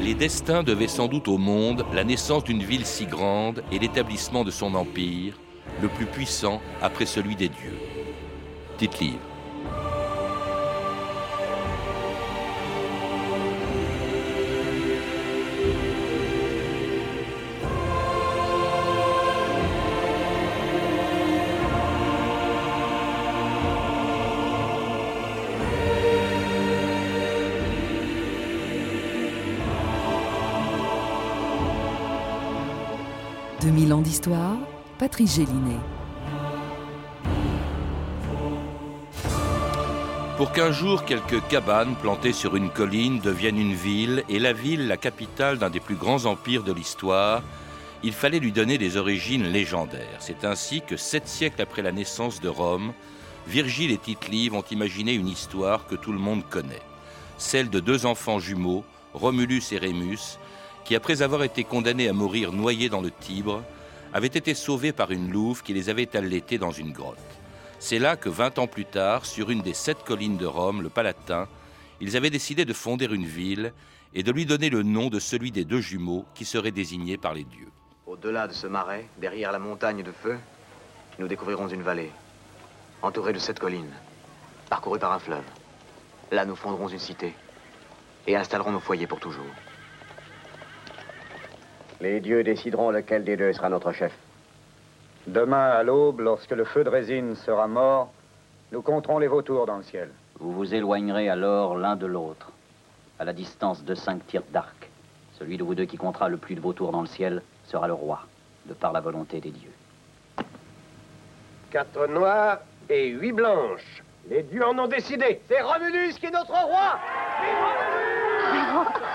Les destins devaient sans doute au monde la naissance d'une ville si grande et l'établissement de son empire, le plus puissant après celui des dieux. Tite-livre. 2000 Patrice. Pour qu'un jour quelques cabanes plantées sur une colline deviennent une ville et la ville la capitale d'un des plus grands empires de l'histoire, il fallait lui donner des origines légendaires. C'est ainsi que sept siècles après la naissance de Rome, Virgile et Tite-Live ont imaginé une histoire que tout le monde connaît, celle de deux enfants jumeaux, Romulus et Rémus, qui, après avoir été condamnés à mourir noyés dans le Tibre, avaient été sauvés par une louve qui les avait allaités dans une grotte. C'est là que, vingt ans plus tard, sur une des sept collines de Rome, le Palatin, ils avaient décidé de fonder une ville et de lui donner le nom de celui des deux jumeaux qui seraient désignés par les dieux. Au-delà de ce marais, derrière la montagne de feu, nous découvrirons une vallée, entourée de sept collines, parcourue par un fleuve. Là, nous fonderons une cité et installerons nos foyers pour toujours. Les dieux décideront lequel des deux sera notre chef. Demain à l'aube, lorsque le feu de résine sera mort, nous compterons les vautours dans le ciel. Vous vous éloignerez alors l'un de l'autre, à la distance de cinq tirs d'arc. Celui de vous deux qui comptera le plus de vautours dans le ciel sera le roi, de par la volonté des dieux. Quatre noirs et huit blanches. Les dieux en ont décidé. C'est Romulus qui est notre roi. Vive Romulus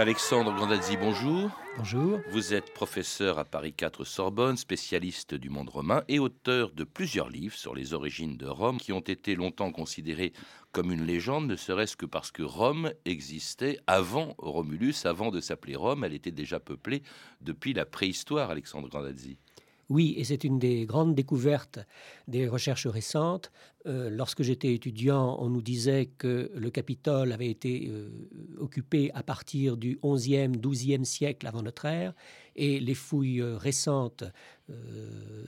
Alexandre Grandazzi, bonjour. Bonjour. Vous êtes professeur à Paris 4 Sorbonne, spécialiste du monde romain et auteur de plusieurs livres sur les origines de Rome qui ont été longtemps considérés comme une légende, ne serait-ce que parce que Rome existait avant Romulus, avant de s'appeler Rome. Elle était déjà peuplée depuis la préhistoire, Alexandre Grandazzi. Oui, et c'est une des grandes découvertes des recherches récentes. Euh, lorsque j'étais étudiant, on nous disait que le Capitole avait été euh, occupé à partir du 11e, 12e siècle avant notre ère, et les fouilles euh, récentes,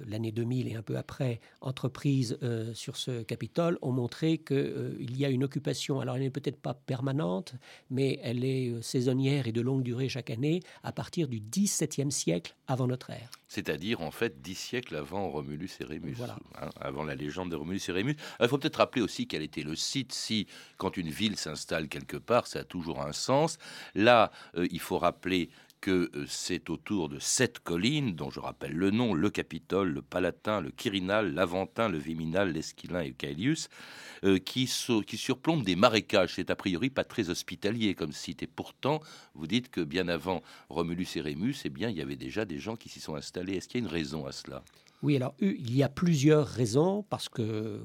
l'année 2000 et un peu après, entreprises sur ce Capitole, ont montré qu'il y a une occupation. Alors elle n'est peut-être pas permanente, mais elle est saisonnière et de longue durée chaque année, à partir du 17e siècle avant notre ère. C'est-à-dire en fait dix siècles avant Romulus et Rémus, hein, avant la légende de Romulus et Rémus. Il faut peut-être rappeler aussi quel était le site. Si, quand une ville s'installe quelque part, ça a toujours un sens. Là, euh, il faut rappeler que euh, c'est autour de sept collines, dont je rappelle le nom, le Capitole, le Palatin, le Quirinal, l'Aventin, le Viminal, l'Esquilin et le Caelius, euh, qui, surplombent des marécages. C'est a priori pas très hospitalier comme site. Pourtant, vous dites que bien avant Romulus et Rémus, eh bien, il y avait déjà des gens qui s'y sont installés. Est-ce qu'il y a une raison à cela? Oui, alors il y a plusieurs raisons parce que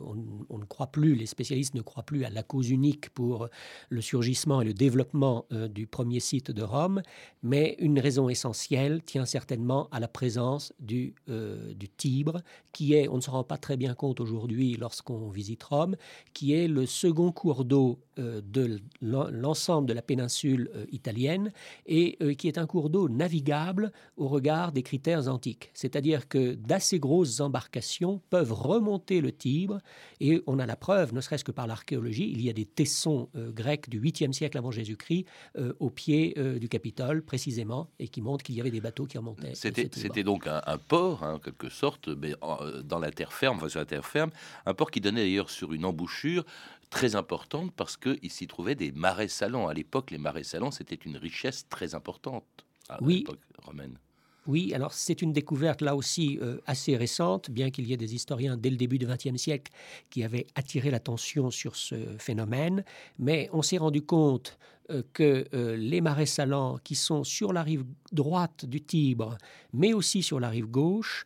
on, ne croit plus, les spécialistes ne croient plus à la cause unique pour le surgissement et le développement euh, du premier site de Rome, mais une raison essentielle tient certainement à la présence du, euh, du Tibre, qui est, on ne se rend pas très bien compte aujourd'hui lorsqu'on visite Rome, qui est le second cours d'eau euh, de l'ensemble de la péninsule italienne et qui est un cours d'eau navigable au regard des critères antiques. C'est-à-dire que d'assez grosses embarcations peuvent remonter le Tibre et on a la preuve, ne serait-ce que par l'archéologie, il y a des tessons euh, grecs du 8e siècle avant Jésus-Christ euh, au pied euh, du Capitole précisément et qui montrent qu'il y avait des bateaux qui remontaient. C'était donc un, port, hein, en quelque sorte, mais dans la terre ferme, enfin sur la terre ferme, un port qui donnait d'ailleurs sur une embouchure très importante parce qu'il s'y trouvait des marais salants. À l'époque, les marais salants, c'était une richesse très importante à oui. l'époque romaine. Oui, alors c'est une découverte là aussi euh, assez récente, bien qu'il y ait des historiens dès le début du XXe siècle qui avaient attiré l'attention sur ce phénomène, mais on s'est rendu compte euh, que euh, les marais salants qui sont sur la rive droite du Tibre, mais aussi sur la rive gauche,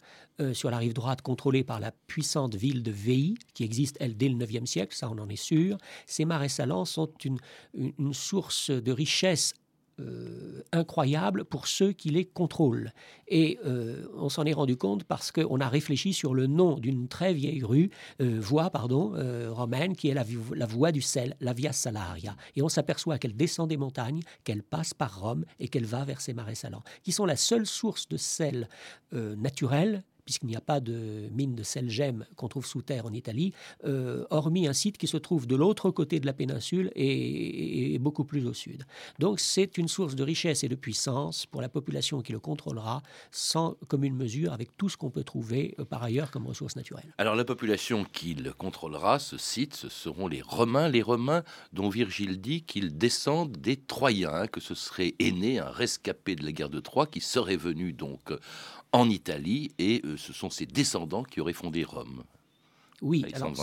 sur la rive droite contrôlée par la puissante ville de Veii, qui existe, elle, dès le IXe siècle, ça on en est sûr, ces marais salants sont une, une source de richesse euh, incroyable pour ceux qui les contrôlent. Et euh, on s'en est rendu compte parce qu'on a réfléchi sur le nom d'une très vieille rue, voie pardon, romaine, qui est la voie du sel, la Via Salaria. Et on s'aperçoit qu'elle descend des montagnes, qu'elle passe par Rome et qu'elle va vers ces marais salants, qui sont la seule source de sel naturel puisqu'il n'y a pas de mine de sel gemme qu'on trouve sous terre en Italie, euh, hormis un site qui se trouve de l'autre côté de la péninsule et, beaucoup plus au sud. Donc c'est une source de richesse et de puissance pour la population qui le contrôlera, sans commune mesure avec tout ce qu'on peut trouver euh, par ailleurs comme ressources naturelles. Alors la population qui le contrôlera, ce site, ce seront les Romains, les Romains dont Virgile dit qu'ils descendent des Troyens, que ce serait aîné, un rescapé de la guerre de Troie, qui serait venu donc en Italie et euh, ce sont ses descendants qui auraient fondé Rome. Oui, alors,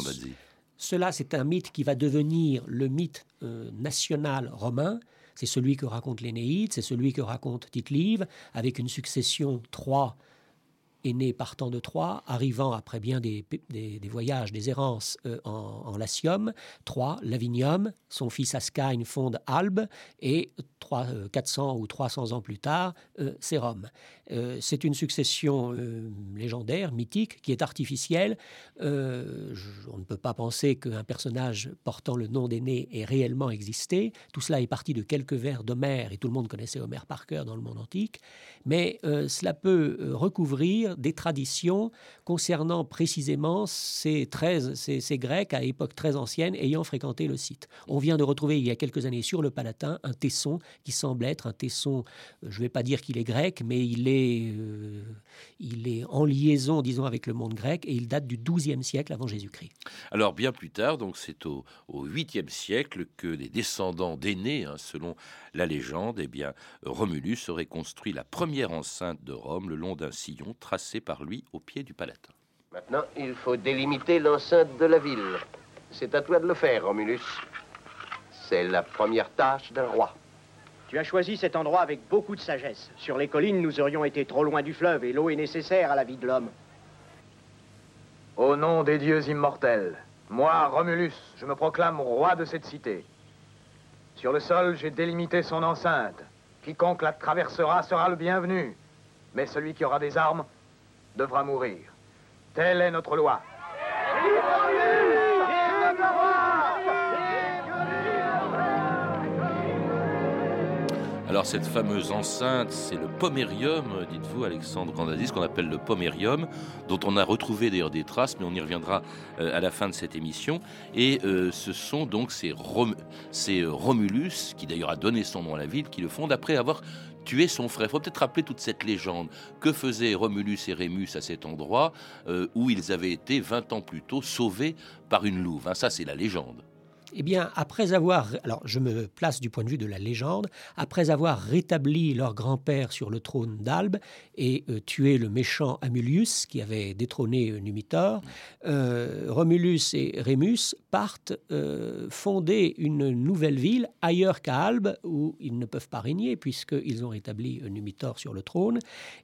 cela c'est un mythe qui va devenir le mythe euh, national romain. C'est celui que raconte l'Énéide, c'est celui que raconte Tite-Live, avec une succession trois aînés partant de Troie, arrivant après bien des, voyages, des errances euh, en, Latium. Troie, Lavinium, son fils Ascagne fonde Albe, et 3, 400 ou 300 ans plus tard, c'est Rome. Euh, c'est une succession euh, légendaire, mythique, qui est artificielle. Euh, on ne peut pas penser qu'un personnage portant le nom d'aîné ait réellement existé. Tout cela est parti de quelques vers d'Homère, et tout le monde connaissait Homère par cœur dans le monde antique. Mais cela peut recouvrir des traditions concernant précisément ces, 13, ces, Grecs à époque très ancienne ayant fréquenté le site. On vient de retrouver il y a quelques années sur le Palatin un tesson qui semble être un tesson, je ne vais pas dire qu'il est grec, mais il est euh, il est en liaison, disons, avec le monde grec et il date du XIIe siècle avant Jésus-Christ. Alors bien plus tard, donc c'est au, au 8e siècle que les descendants d'aînés, hein, selon la légende, eh bien, Romulus aurait construit la première enceinte de Rome le long d'un sillon tracé par lui au pied du Palatin. Maintenant, il faut délimiter l'enceinte de la ville. C'est à toi de le faire, Romulus. C'est la première tâche d'un roi. Tu as choisi cet endroit avec beaucoup de sagesse. Sur les collines, nous aurions été trop loin du fleuve et l'eau est nécessaire à la vie de l'homme. Au nom des dieux immortels, moi, Romulus, je me proclame roi de cette cité. Sur le sol, j'ai délimité son enceinte. Quiconque la traversera sera le bienvenu. Mais celui qui aura des armes devra mourir. Telle est notre loi. Alors cette fameuse enceinte, c'est le pomérium, dites-vous Alexandre Grandazis, qu'on appelle le pomérium, dont on a retrouvé d'ailleurs des traces, mais on y reviendra euh, à la fin de cette émission. Et euh, ce sont donc ces, Romulus, qui d'ailleurs a donné son nom à la ville, qui le fondent après avoir tué son frère. Il faut peut-être rappeler toute cette légende. Que faisaient Romulus et Rémus à cet endroit où ils avaient été 20 ans plus tôt sauvés par une louve? Hein, Ça, c'est la légende. Eh bien, après avoir, alors je me place du point de vue de la légende, après avoir rétabli leur grand-père sur le trône d'Albe et euh, tué le méchant Amulius qui avait détrôné euh, Numitor, euh, Romulus et Rémus partent fonder une nouvelle ville ailleurs qu'à Albe où ils ne peuvent pas régner puisqu'ils ont rétabli Numitor sur le trône.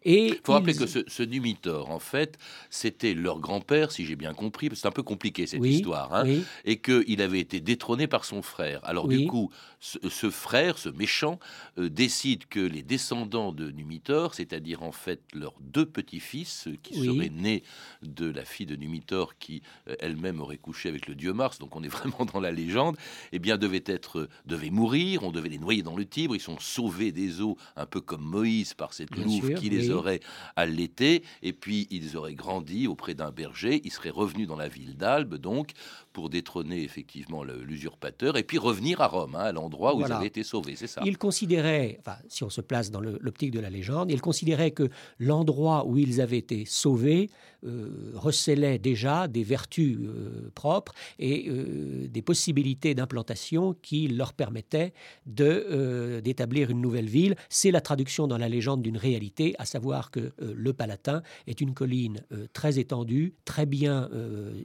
Il faut rappeler que ce, Numitor, en fait, c'était leur grand-père, si j'ai bien compris, c'est un peu compliqué cette histoire, hein, et qu'il avait été détrôné par son frère. Alors du coup, ce, frère, ce méchant, euh, décide que les descendants de Numitor, c'est-à-dire en fait leurs deux petits-fils, euh, qui seraient nés de la fille de Numitor, qui euh, elle-même aurait couché avec le dieu Mars, donc on est vraiment dans la légende, eh bien devaient être, devaient mourir, on devait les noyer dans le Tibre, ils sont sauvés des eaux, un peu comme Moïse par cette louve qui les aurait allaités, et puis ils auraient grandi auprès d'un berger, ils seraient revenus dans la ville d'Albe, donc pour détrôner effectivement l'usurpateur et puis revenir à Rome, hein, à l'endroit où ils avaient été sauvés, c'est ça. Il considérait, enfin, si on se place dans l'optique de la légende, il considérait que l'endroit où ils avaient été sauvés euh, recelait déjà des vertus euh, propres et euh, des possibilités d'implantation qui leur permettaient d'établir une nouvelle ville. C'est la traduction dans la légende d'une réalité, à savoir que le Palatin est une colline très étendue, très bien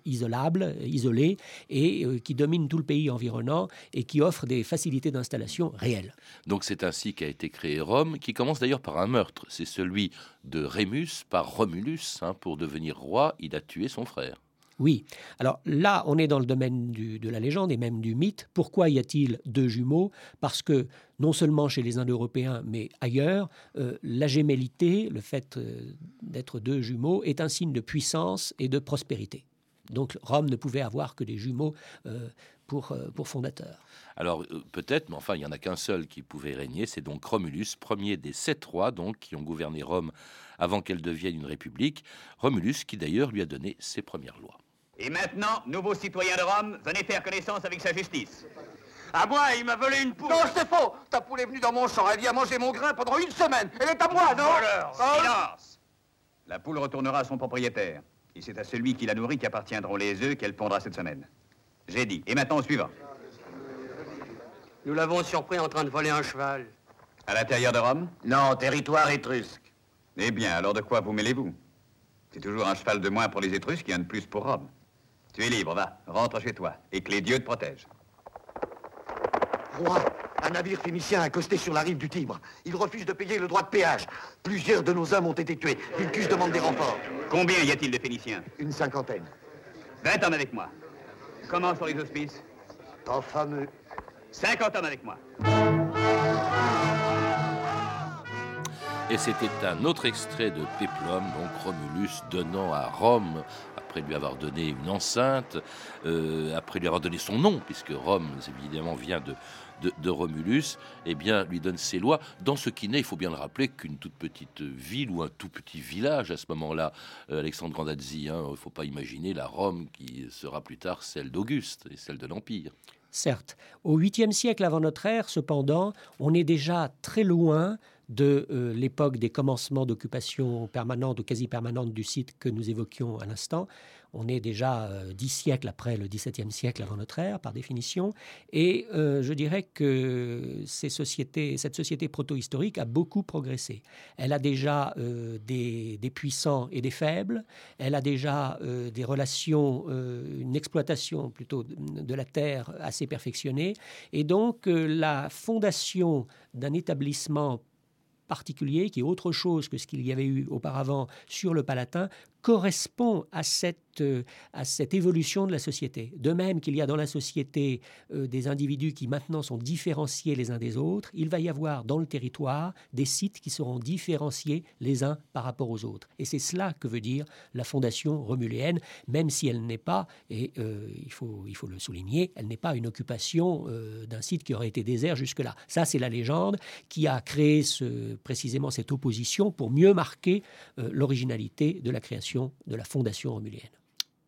isolable, isolée, et qui domine tout le pays environnant et qui offre des facilités d'installation réelles. Donc c'est ainsi qu'a été créé Rome, qui commence d'ailleurs par un meurtre. C'est celui de Rémus par Romulus. Hein, pour devenir roi, il a tué son frère. Oui. Alors là, on est dans le domaine de la légende et même du mythe. Pourquoi y a-t-il deux jumeaux? Parce que non seulement chez les Indo-Européens, mais ailleurs, euh, la gémellité, le fait euh, d'être deux jumeaux, est un signe de puissance et de prospérité. Donc Rome ne pouvait avoir que des jumeaux euh, pour, pour fondateurs. Alors peut-être, mais enfin il n'y en a qu'un seul qui pouvait régner, c'est donc Romulus, premier des sept rois donc qui ont gouverné Rome avant qu'elle devienne une république. Romulus qui d'ailleurs lui a donné ses premières lois. Et maintenant, nouveaux citoyens de Rome, venez faire connaissance avec sa justice. À moi, il m'a volé une poule. Non, c'est faux. Ta poule est venue dans mon champ. Elle vient manger mon grain pendant une semaine. Elle est à moi, non? Voleur, silence La poule retournera à son propriétaire. Et c'est à celui qui la nourrit qu'appartiendront les œufs qu'elle pondra cette semaine. J'ai dit. Et maintenant, au suivant. Nous l'avons surpris en train de voler un cheval. À l'intérieur de Rome Non, territoire étrusque. Eh bien, alors de quoi vous mêlez-vous? C'est toujours un cheval de moins pour les Étrusques et un de plus pour Rome. Tu es libre, va, rentre chez toi, et que les dieux te protègent. Roi, un navire phénicien accosté sur la rive du Tibre. Il refuse de payer le droit de péage. Plusieurs de nos hommes ont été tués. Vulcus demande des renforts. Combien y a-t-il de Phéniciens Une cinquantaine. Vingt hommes avec moi. Comment sont les auspices Pas fameux. Cinquante hommes avec moi. Et c'était un autre extrait de Péplum, donc Romulus donnant à Rome, après lui avoir donné une enceinte, euh, après lui avoir donné son nom, puisque Rome, évidemment, vient de, de, Romulus, eh bien, lui donne ses lois dans ce qui n'est, il faut bien le rappeler, qu'une toute petite ville ou un tout petit village à ce moment-là, euh, Alexandre Grandazzi. Hein, il ne faut pas imaginer la Rome qui sera plus tard celle d'Auguste et celle de l'Empire. Certes, au 8e siècle avant notre ère, cependant, on est déjà très loin de euh, l'époque des commencements d'occupation permanente ou quasi permanente du site que nous évoquions à l'instant. On est déjà euh, dix siècles après le XVIIe siècle avant notre ère, par définition. Et euh, je dirais que cette société proto-historique a beaucoup progressé. Elle a déjà des, des, puissants et des faibles. Elle a déjà des relations, une exploitation plutôt de la terre assez perfectionnée. Et donc la fondation d'un établissement particulier, qui est autre chose que ce qu'il y avait eu auparavant sur le Palatin, correspond à cette euh, à cette évolution de la société. De même qu'il y a dans la société euh, des individus qui maintenant sont différenciés les uns des autres, il va y avoir dans le territoire des sites qui seront différenciés les uns par rapport aux autres. Et c'est cela que veut dire la fondation romuléenne, même si elle n'est pas, et euh, il, faut, il faut le souligner, elle n'est pas une occupation d'un site qui aurait été désert jusque-là. Ça, c'est la légende qui a créé ce, précisément cette opposition pour mieux marquer l'originalité de la création de la fondation romulienne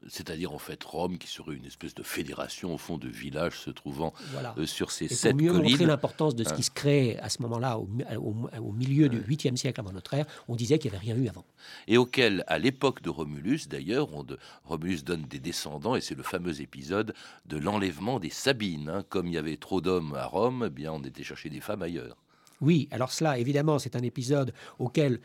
c'est-à-dire en fait Rome qui serait une espèce de fédération au fond de villages se trouvant euh, sur ces Et sept pour mieux collines. montrer l'importance de ce qui hein. se crée à ce moment-là, au, milieu du 8e siècle avant notre ère, on disait qu'il n'y avait rien eu avant. Et auquel, à l'époque de Romulus, d'ailleurs, Romulus donne des descendants, et c'est le fameux épisode de l'enlèvement des Sabines. Hein. Comme il y avait trop d'hommes à Rome, eh bien on était chercher des femmes ailleurs. Oui, alors cela, évidemment, c'est un épisode auquel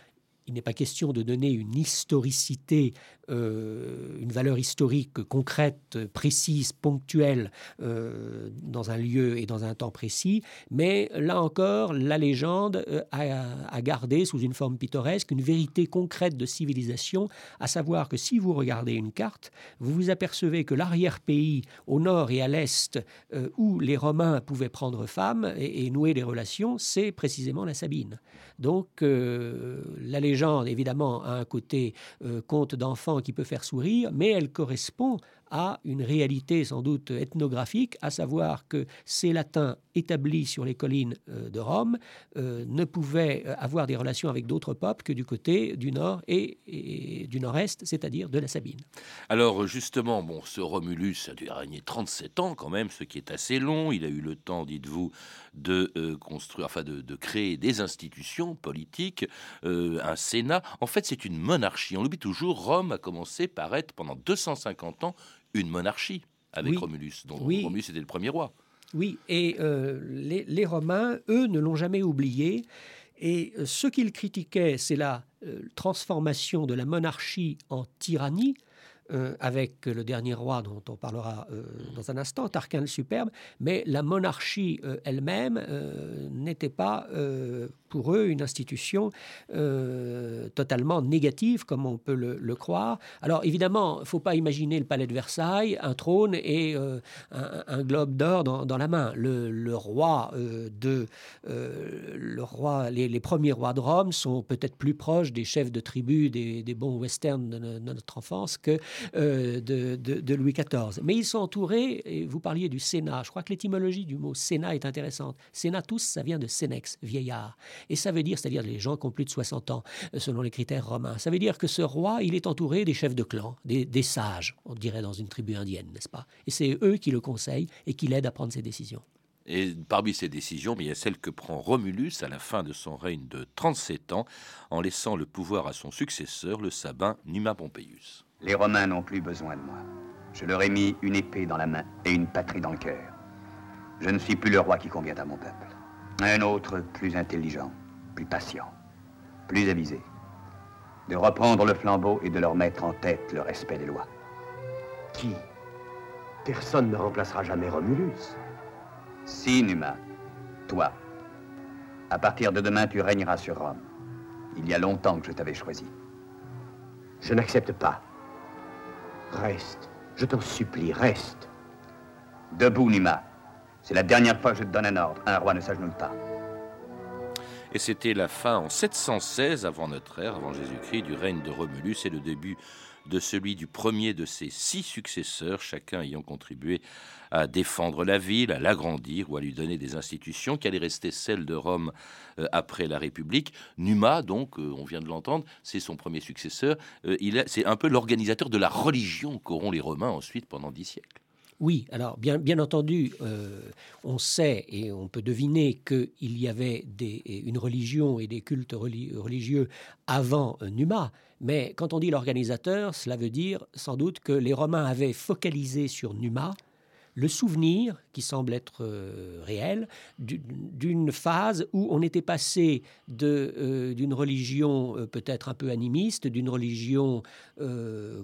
il n'est pas question de donner une historicité, euh, une valeur historique concrète, précise, ponctuelle euh, dans un lieu et dans un temps précis, mais là encore, la légende euh, a, gardé sous une forme pittoresque une vérité concrète de civilisation, à savoir que si vous regardez une carte, vous vous apercevez que l'arrière-pays au nord et à l'est où les Romains pouvaient prendre femme et, et nouer des relations, c'est précisément la Sabine. Donc la légende évidemment, a un côté euh, conte d'enfant qui peut faire sourire, mais elle correspond à une réalité sans doute ethnographique, à savoir que ces latins établis sur les collines euh, de Rome euh, ne pouvaient avoir des relations avec d'autres peuples que du côté du nord et, du nord-est, c'est-à-dire de la Sabine. Alors justement, bon, ce Romulus a dû régner 37 ans quand même, ce qui est assez long. Il a eu le temps, dites-vous, de construire, enfin de, de, créer des institutions politiques, un Sénat. En fait, c'est une monarchie. On l'oublie toujours. Rome a commencé par être pendant 250 ans une monarchie avec Romulus, dont Romulus était le premier roi. Oui, et euh, les, Romains, eux, ne l'ont jamais oublié. Et euh, ce qu'ils critiquaient, c'est la euh, transformation de la monarchie en tyrannie, euh, avec le dernier roi dont on parlera euh, dans un instant, Tarquin le Superbe, mais la monarchie euh, elle-même n'était pas pour eux une institution totalement négative, comme on peut le, croire. Alors évidemment, il ne faut pas imaginer le palais de Versailles, un trône et un, globe d'or dans, la main. Le, roi de le roi, les, premiers rois de Rome sont peut-être plus proches des chefs de tribu, des, bons westerns de, notre enfance que de, de, Louis XIV. Mais ils sont entourés, et vous parliez du Sénat, je crois que l'étymologie du mot Sénat est intéressante. Sénatus, ça vient de Sénex, vieillard. Et ça veut dire, c'est-à-dire les gens qui ont plus de 60 ans, euh, selon les critères romains. Ça veut dire que ce roi, il est entouré des chefs de clan, des, sages, on dirait dans une tribu indienne, n'est-ce pas? Et c'est eux qui le conseillent et qui l'aident à prendre ses décisions. Et parmi ces décisions, il y a celle que prend Romulus à la fin de son règne de 37 ans, en laissant le pouvoir à son successeur, le sabin Numa Pompeius. Les Romains n'ont plus besoin de moi. Je leur ai mis une épée dans la main et une patrie dans le cœur. Je ne suis plus le roi qui convient à mon peuple. Un autre plus intelligent, plus patient, plus avisé. De reprendre le flambeau et de leur mettre en tête le respect des lois. Qui? Personne ne remplacera jamais Romulus. Si, Numa. Toi. À partir de demain, tu régneras sur Rome. Il y a longtemps que je t'avais choisi. Je n'accepte pas. Reste. Je t'en supplie, reste. Debout, Numa. C'est la dernière fois que je te donne un ordre. Un roi ne s'agenouille pas. Et c'était la fin en 716 avant notre ère, avant Jésus-Christ, du règne de Romulus et le début de celui du premier de ses six successeurs, chacun ayant contribué à défendre la ville, à l'agrandir ou à lui donner des institutions qui allaient rester celles de Rome euh, après la République. Numa, donc, euh, on vient de l'entendre, c'est son premier successeur. Euh, c'est un peu l'organisateur de la religion qu'auront les Romains ensuite pendant dix siècles. Oui, alors bien, entendu, on sait et on peut deviner qu'il y avait une religion et des cultes religieux avant Numa, mais quand on dit l'organisateur, cela veut dire sans doute que les Romains avaient focalisé sur Numa le souvenir, qui semble être euh, réel, d'une phase où on était passé euh, d'une religion euh, peut-être un peu animiste, d'une religion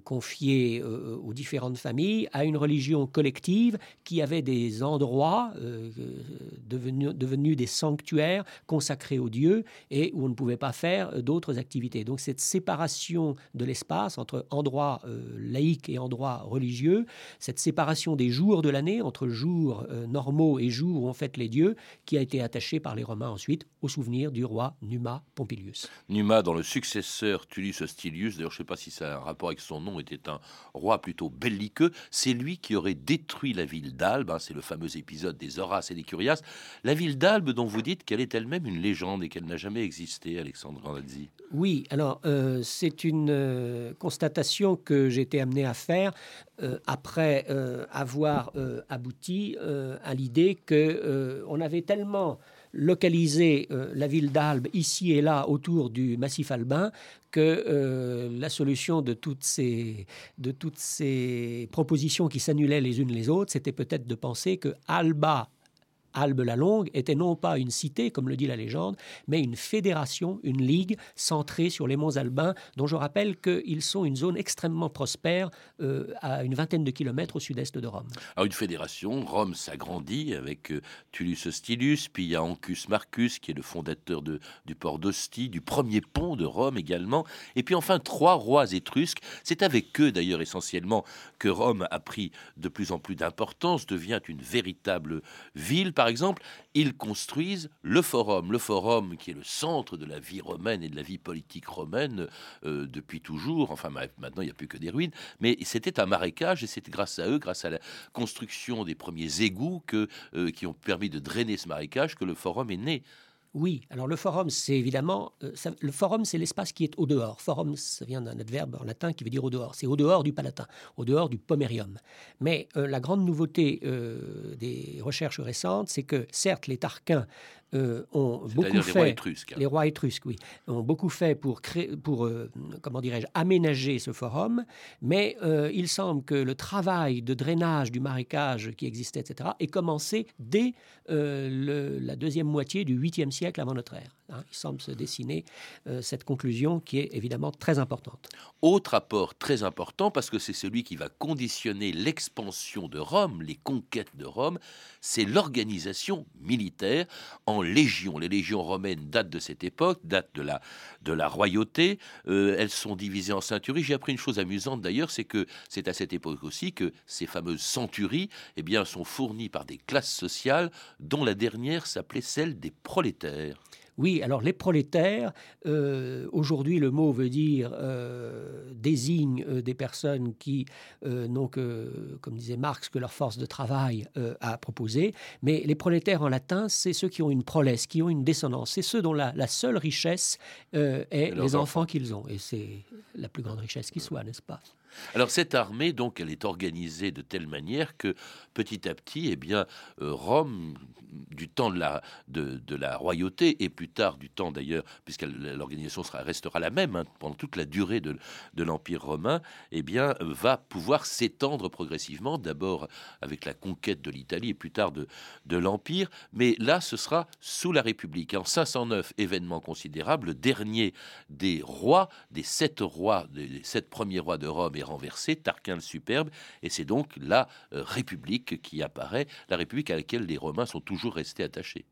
confiée aux différentes familles, à une religion collective qui avait des endroits devenus, devenus des sanctuaires consacrés aux dieux et où on ne pouvait pas faire d'autres activités. Donc cette séparation de l'espace entre endroits laïques et endroits religieux, cette séparation des jours de la entre jours euh, normaux et jours où on fête les dieux, qui a été attaché par les Romains ensuite au souvenir du roi Numa Pompilius. Numa, dans le successeur Tullus Hostilius, d'ailleurs je ne sais pas si ça a un rapport avec son nom, était un roi plutôt belliqueux, c'est lui qui aurait détruit la ville d'Albe, hein, c'est le fameux épisode des Horaces et des Curias, la ville d'Albe dont vous dites qu'elle est elle-même une légende et qu'elle n'a jamais existé, Alexandre Grandazzi. Oui, alors euh, c'est une euh, constatation que j'ai été amené à faire euh, après avoir abouti à l'idée que on avait tellement localisé la ville d'Albe ici et là autour du massif albin que la solution de toutes ces, de toutes ces propositions qui s'annulaient les unes les autres, c'était peut-être de penser que Alba Albe-la-Longue était non pas une cité, comme le dit la légende, mais une fédération, une ligue centrée sur les monts Albins, dont je rappelle qu'ils sont une zone extrêmement prospère euh, à une vingtaine de kilomètres au sud-est de Rome. Alors une fédération, Rome s'agrandit avec euh, Tullus Hostilius, puis il y a Ancus Marcus qui est le fondateur de, du port d'Ostie, du premier pont de Rome également, et puis enfin trois rois étrusques. C'est avec eux d'ailleurs essentiellement que Rome a pris de plus en plus d'importance, devient une véritable ville exemple, ils construisent le forum. Le forum qui est le centre de la vie romaine et de la vie politique romaine euh, depuis toujours. Enfin, maintenant, il n'y a plus que des ruines. Mais c'était un marécage et c'est grâce à eux, grâce à la construction des premiers égouts euh, qui ont permis de drainer ce marécage que le forum est né. Oui, alors le forum, c'est évidemment, euh, le forum, c'est l'espace qui est au dehors. Forum, ça vient d'un adverbe en latin qui veut dire au dehors. C'est au dehors du palatin, au dehors du pomerium. Mais euh, la grande nouveauté euh, des recherches récentes, c'est que certes, les Tarquins euh, ont beaucoup fait, les rois étrusques, hein. les rois étrusques, oui, ont beaucoup fait pour créer, pour euh, comment dirais-je, aménager ce forum, mais euh, il semble que le travail de drainage du marécage qui existait, etc., ait commencé dès la deuxième moitié du 8e siècle avant notre ère. Hein. Il semble se dessiner euh, cette conclusion qui est évidemment très importante. Autre apport très important, parce que c'est celui qui va conditionner l'expansion de Rome, les conquêtes de Rome, c'est l'organisation militaire en légions. Les légions romaines datent de cette époque, datent de la, de la royauté. Euh, elles sont divisées en centuries. J'ai appris une chose amusante d'ailleurs, c'est que c'est à cette époque aussi que ces fameuses centuries eh bien, sont fournies par des classes sociales dont la dernière s'appelait celle des prolétaires. Oui, alors les prolétaires, euh, aujourd'hui le mot veut dire, euh, désigne euh, des personnes qui n'ont que, comme disait Marx, que leur force de travail a proposé, mais les prolétaires en latin, c'est ceux qui ont une prolesse, qui ont une descendance, c'est ceux dont la, seule richesse est les enfants qu'ils ont, et c'est la plus grande richesse qui soit, n'est-ce pas? Alors cette armée, donc, elle est organisée de telle manière que petit à petit, eh bien, Rome, du temps de la, de, la royauté et plus tard du temps d'ailleurs, puisque l'organisation restera la même hein, pendant toute la durée de, l'Empire romain, eh bien, va pouvoir s'étendre progressivement, d'abord avec la conquête de l'Italie et plus tard de, de l'Empire, mais là, ce sera sous la République. En 509, événement considérable, le dernier des rois, des sept rois, des sept premiers rois de Rome renversé, Tarquin le Superbe, et c'est donc la euh, République qui apparaît, la République à laquelle les Romains sont toujours rester attaché.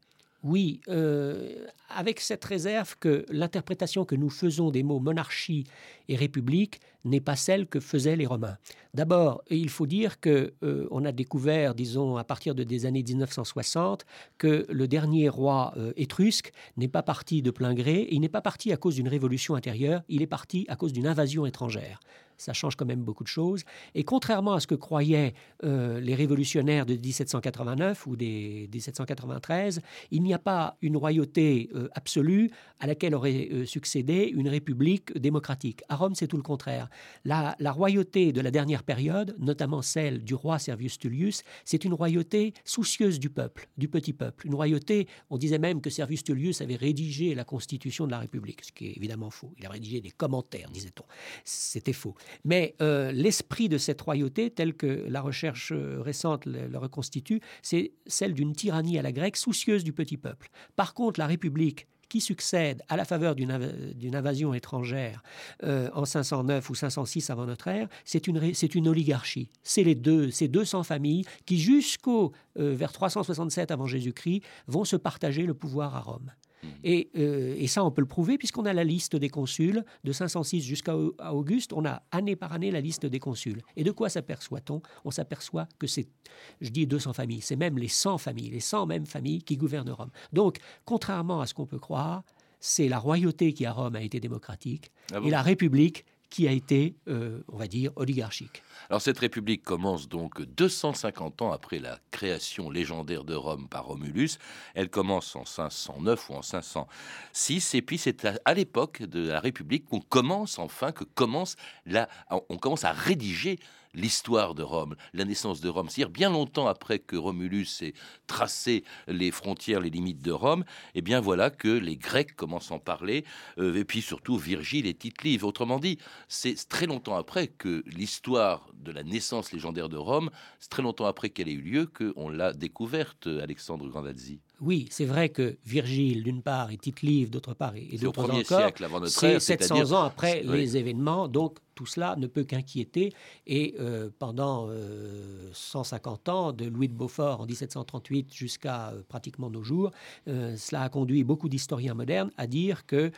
Oui, euh, avec cette réserve que l'interprétation que nous faisons des mots monarchie et république n'est pas celle que faisaient les Romains. D'abord, il faut dire que euh, on a découvert, disons à partir de des années 1960, que le dernier roi étrusque n'est pas parti de plein gré. Il n'est pas parti à cause d'une révolution intérieure. Il est parti à cause d'une invasion étrangère ça change quand même beaucoup de choses. Et contrairement à ce que croyaient euh, les révolutionnaires de 1789 ou des 1793, il n'y a pas une royauté euh, absolue à laquelle aurait euh, succédé une république démocratique. À Rome, c'est tout le contraire. La, la, royauté de la dernière période, notamment celle du roi Servius Tullius, c'est une royauté soucieuse du peuple, du petit peuple. Une royauté, on disait même que Servius Tullius avait rédigé la constitution de la République, ce qui est évidemment faux. Il a rédigé des commentaires, disait-on. C'était faux. Mais euh, l'esprit de cette royauté, tel que la recherche euh, récente le, reconstitue, c'est celle d'une tyrannie à la grecque soucieuse du petit peuple. Par contre, la République qui succède à la faveur d'une invasion étrangère euh, en 509 ou 506 avant notre ère, c'est une, une oligarchie. C'est les deux, ces 200 familles qui, jusqu'au vers 367 avant Jésus-Christ, vont se partager le pouvoir à Rome. Mmh. Euh, et, ça, on peut le prouver puisqu'on a la liste des consuls de 506 jusqu'à Auguste. On a année par année la liste des consuls. Et de quoi s'aperçoit-on? On, s'aperçoit que c'est, je dis 200 familles, c'est même les 100 familles, les 100 mêmes familles qui gouvernent Rome. Donc, contrairement à ce qu'on peut croire, c'est la royauté qui à Rome a été démocratique ah et la République qui a été, euh, on va dire, oligarchique. Alors cette république commence donc 250 ans après la création légendaire de Rome par Romulus. Elle commence en 509 ou en 506, et puis c'est à, l'époque de la république qu'on commence enfin, que commence la, on commence à rédiger l'histoire de Rome, la naissance de Rome. C'est-à-dire bien longtemps après que Romulus ait tracé les frontières, les limites de Rome, eh bien voilà que les Grecs commencent à en parler, euh, et puis surtout Virgile et Tite-Live. Autrement dit, c'est très longtemps après que l'histoire de la naissance légendaire de Rome, c'est très longtemps après qu'elle ait eu lieu qu'on l'a découverte, Alexandre Grandazzi. Oui, c'est vrai que Virgile, d'une part, et Tite-Live, d'autre part, et, d'autres encore, siècle avant notre c'est 700 ans après les événements, donc tout cela ne peut qu'inquiéter. Et euh, pendant 150 euh, ans, de Louis de Beaufort en 1738 jusqu'à euh, pratiquement nos jours, cela a conduit beaucoup d'historiens modernes à dire que,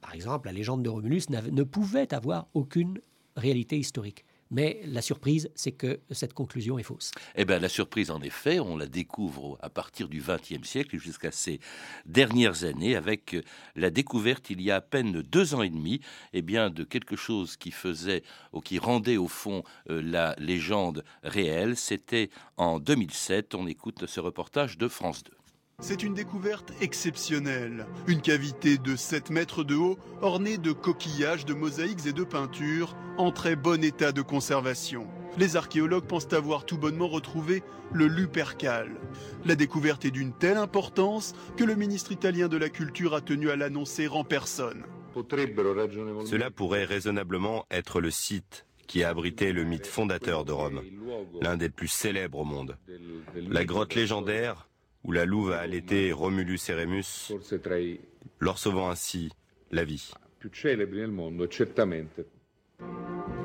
par exemple, la légende de Romulus ne pouvait avoir aucune réalité historique. Mais la surprise, c'est que cette conclusion est fausse. Eh bien, la surprise, en effet, on la découvre à partir du XXe siècle jusqu'à ces dernières années, avec la découverte, il y a à peine deux ans et demi, eh bien, de quelque chose qui faisait ou qui rendait au fond euh, la légende réelle. C'était en 2007. On écoute ce reportage de France 2. C'est une découverte exceptionnelle. Une cavité de 7 mètres de haut, ornée de coquillages, de mosaïques et de peintures, en très bon état de conservation. Les archéologues pensent avoir tout bonnement retrouvé le Lupercal. La découverte est d'une telle importance que le ministre italien de la Culture a tenu à l'annoncer en personne. Cela pourrait raisonnablement être le site qui a abrité le mythe fondateur de Rome, l'un des plus célèbres au monde. La grotte légendaire où la louve a allaité Romulus et Rémus, leur sauvant ainsi la vie.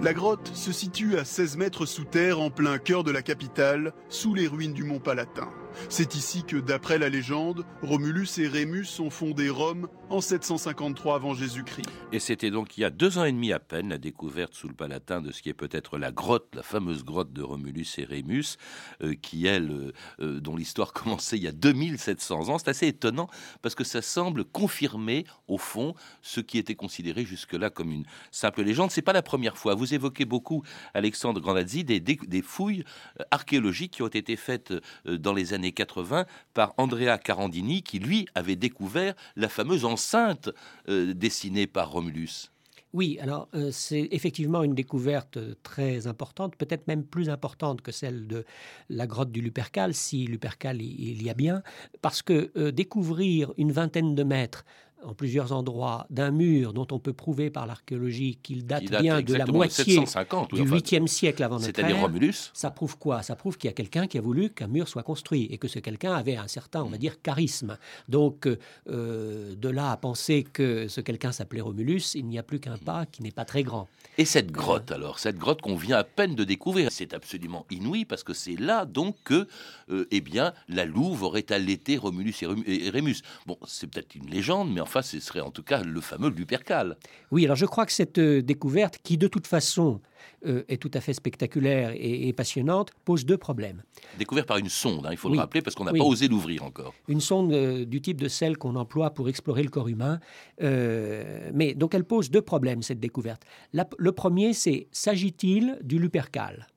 La grotte se situe à 16 mètres sous terre en plein cœur de la capitale, sous les ruines du mont Palatin. C'est ici que, d'après la légende, Romulus et Rémus ont fondé Rome en 753 avant Jésus-Christ. Et c'était donc il y a deux ans et demi à peine la découverte sous le Palatin de ce qui est peut-être la grotte, la fameuse grotte de Romulus et Rémus, euh, qui elle, euh, euh, dont l'histoire commençait il y a 2700 ans. C'est assez étonnant parce que ça semble confirmer au fond ce qui était considéré jusque-là comme une simple légende. C'est pas la première fois. Vous évoquez beaucoup, Alexandre Grandazzi, des, des fouilles archéologiques qui ont été faites dans les années 80 par Andrea Carandini, qui lui avait découvert la fameuse enceinte euh, dessinée par Romulus. Oui, alors euh, c'est effectivement une découverte très importante, peut-être même plus importante que celle de la grotte du Lupercal, si Lupercal il y a bien, parce que euh, découvrir une vingtaine de mètres en plusieurs endroits d'un mur dont on peut prouver par l'archéologie qu'il date, bien de la moitié du 8e siècle avant notre ère. Romulus. Ça prouve quoi? Ça prouve qu'il y a quelqu'un qui a voulu qu'un mur soit construit et que ce quelqu'un avait un certain, on va dire, charisme. Donc, euh, de là à penser que ce quelqu'un s'appelait Romulus, il n'y a plus qu'un pas qui n'est pas très grand. Et cette grotte alors, cette grotte qu'on vient à peine de découvrir, c'est absolument inouï parce que c'est là donc que, euh, eh bien, la Louve aurait allaité Romulus et Rémus. Bon, c'est peut-être une légende, mais enfin, ce serait en tout cas le fameux Lupercal. Oui, alors je crois que cette euh, découverte, qui de toute façon euh, est tout à fait spectaculaire et, passionnante, pose deux problèmes. Découverte par une sonde, hein, il faut le rappeler, parce qu'on n'a pas osé l'ouvrir encore. Une sonde du type de celle qu'on emploie pour explorer le corps humain. mais donc elle pose deux problèmes, cette découverte. le premier, c'est s'agit-il du Lupercal?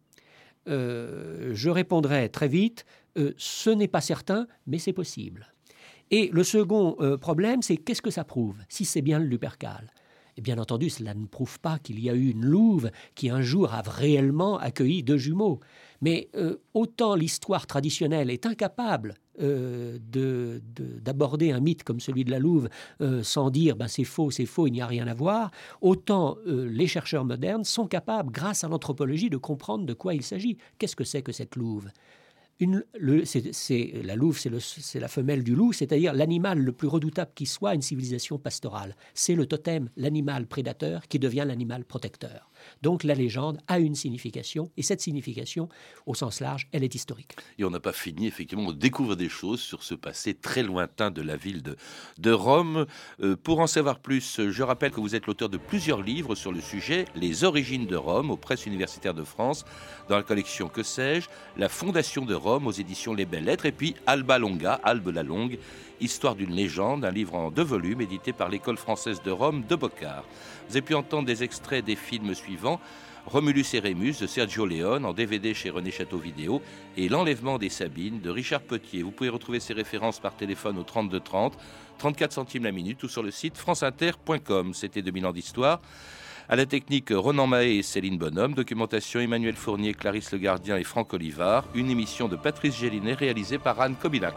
Je répondrai très vite, ce n'est pas certain, mais c'est possible. Et le second euh, problème, c'est qu'est-ce que ça prouve Si c'est bien le Lupercal? Et bien entendu, cela ne prouve pas qu'il y a eu une louve qui un jour a réellement accueilli deux jumeaux. Mais euh, autant l'histoire traditionnelle est incapable euh, d'aborder un mythe comme celui de la louve sans dire ben, c'est faux, c'est faux, il n'y a rien à voir, autant les chercheurs modernes sont capables, grâce à l'anthropologie, de comprendre de quoi il s'agit. Qu'est-ce que c'est que cette louve? C'est, la louve, c'est, la femelle du loup, c'est-à-dire l'animal le plus redoutable qui soit une civilisation pastorale. C'est le totem, l'animal prédateur qui devient l'animal protecteur. Donc la légende a une signification, et cette signification, au sens large, elle est historique. Et on n'a pas fini, effectivement, de découvrir des choses sur ce passé très lointain de la ville de, de Rome. Euh, pour en savoir plus, je rappelle que vous êtes l'auteur de plusieurs livres sur le sujet, Les origines de Rome, aux presses universitaires de France, dans la collection Que sais-je, La Fondation de Rome, aux éditions Les Belles Lettres, et puis Alba Longa, Albe la Longue, Histoire d'une légende, un livre en deux volumes édité par l'École française de Rome de Boccar. Vous avez pu entendre des extraits des films suivants. Romulus et Rémus de Sergio Leone en DVD chez René Château Vidéo et L'enlèvement des Sabines de Richard Petier. Vous pouvez retrouver ces références par téléphone au 32 30, 34 centimes la minute ou sur le site franceinter.com. C'était 2000 ans d'histoire. À la technique, Ronan Mahé et Céline Bonhomme. Documentation, Emmanuel Fournier, Clarisse Le Gardien et Franck Olivard. Une émission de Patrice Gélinet réalisée par Anne Kobilac.